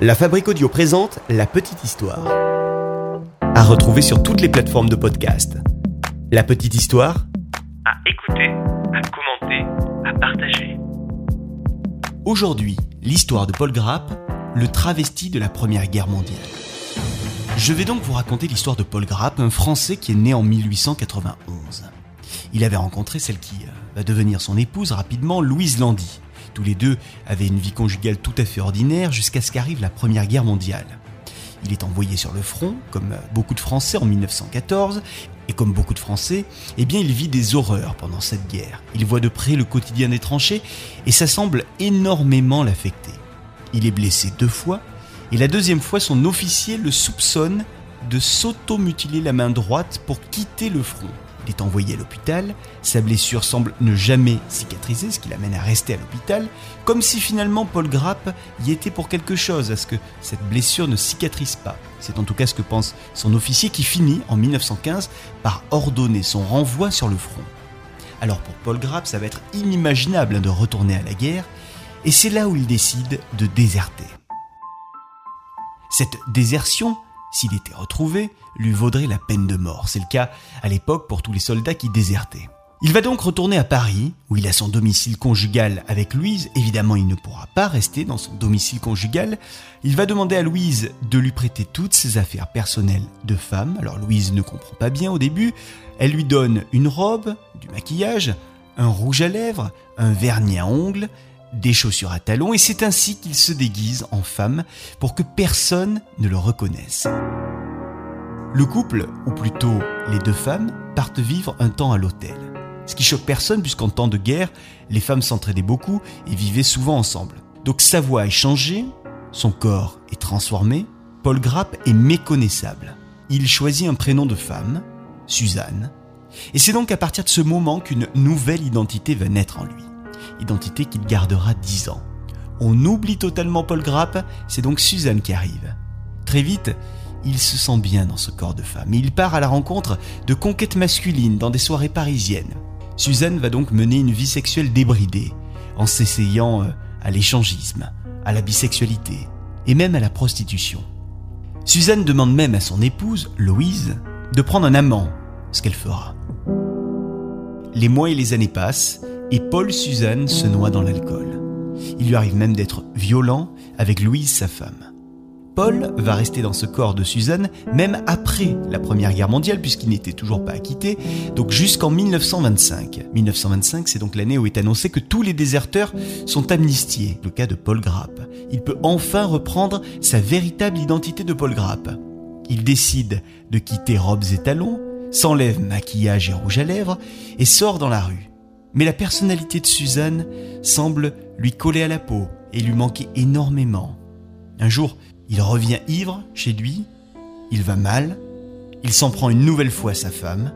La Fabrique Audio présente La Petite Histoire. À retrouver sur toutes les plateformes de podcast. La Petite Histoire. À écouter, à commenter, à partager. Aujourd'hui, l'histoire de Paul Grapp, le travesti de la Première Guerre mondiale. Je vais donc vous raconter l'histoire de Paul Grapp, un Français qui est né en 1891. Il avait rencontré celle qui euh, va devenir son épouse rapidement, Louise Landy. Tous les deux avaient une vie conjugale tout à fait ordinaire jusqu'à ce qu'arrive la Première Guerre mondiale. Il est envoyé sur le front, comme beaucoup de Français en 1914, et comme beaucoup de Français, eh bien il vit des horreurs pendant cette guerre. Il voit de près le quotidien des tranchées, et ça semble énormément l'affecter. Il est blessé deux fois, et la deuxième fois son officier le soupçonne de s'auto-mutiler la main droite pour quitter le front est envoyé à l'hôpital, sa blessure semble ne jamais cicatriser, ce qui l'amène à rester à l'hôpital, comme si finalement Paul Grapp y était pour quelque chose, à ce que cette blessure ne cicatrise pas. C'est en tout cas ce que pense son officier qui finit en 1915 par ordonner son renvoi sur le front. Alors pour Paul Grapp, ça va être inimaginable de retourner à la guerre, et c'est là où il décide de déserter. Cette désertion s'il était retrouvé, lui vaudrait la peine de mort. C'est le cas à l'époque pour tous les soldats qui désertaient. Il va donc retourner à Paris, où il a son domicile conjugal avec Louise. Évidemment, il ne pourra pas rester dans son domicile conjugal. Il va demander à Louise de lui prêter toutes ses affaires personnelles de femme. Alors Louise ne comprend pas bien au début. Elle lui donne une robe, du maquillage, un rouge à lèvres, un vernis à ongles, des chaussures à talons, et c'est ainsi qu'il se déguise en femme pour que personne ne le reconnaisse. Le couple, ou plutôt les deux femmes, partent vivre un temps à l'hôtel. Ce qui choque personne puisqu'en temps de guerre, les femmes s'entraidaient beaucoup et vivaient souvent ensemble. Donc sa voix est changée, son corps est transformé, Paul Grapp est méconnaissable. Il choisit un prénom de femme, Suzanne, et c'est donc à partir de ce moment qu'une nouvelle identité va naître en lui identité qu'il gardera dix ans. On oublie totalement Paul Grapp, c'est donc Suzanne qui arrive. Très vite, il se sent bien dans ce corps de femme et il part à la rencontre de conquêtes masculines dans des soirées parisiennes. Suzanne va donc mener une vie sexuelle débridée, en s'essayant euh, à l'échangisme, à la bisexualité et même à la prostitution. Suzanne demande même à son épouse, Louise, de prendre un amant, ce qu'elle fera. Les mois et les années passent et Paul Suzanne se noie dans l'alcool. Il lui arrive même d'être violent avec Louise, sa femme. Paul va rester dans ce corps de Suzanne même après la Première Guerre mondiale puisqu'il n'était toujours pas acquitté, donc jusqu'en 1925. 1925, c'est donc l'année où est annoncé que tous les déserteurs sont amnistiés, le cas de Paul Grapp. Il peut enfin reprendre sa véritable identité de Paul Grapp. Il décide de quitter robes et talons, s'enlève maquillage et rouge à lèvres et sort dans la rue. Mais la personnalité de Suzanne semble lui coller à la peau et lui manquer énormément. Un jour, il revient ivre chez lui, il va mal, il s'en prend une nouvelle fois à sa femme,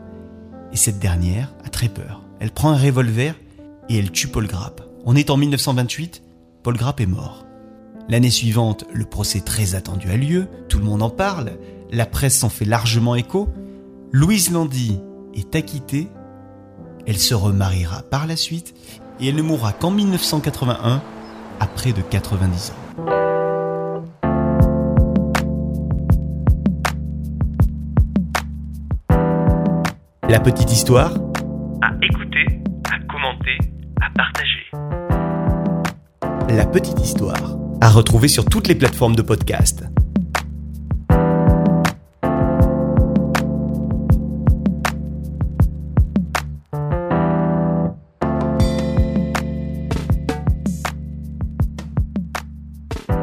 et cette dernière a très peur. Elle prend un revolver et elle tue Paul Grapp. On est en 1928, Paul Grapp est mort. L'année suivante, le procès très attendu a lieu, tout le monde en parle, la presse s'en fait largement écho. Louise Landy est acquittée elle se remariera par la suite et elle ne mourra qu'en 1981, à près de 90 ans. La petite histoire À écouter, à commenter, à partager. La petite histoire à retrouver sur toutes les plateformes de podcast. you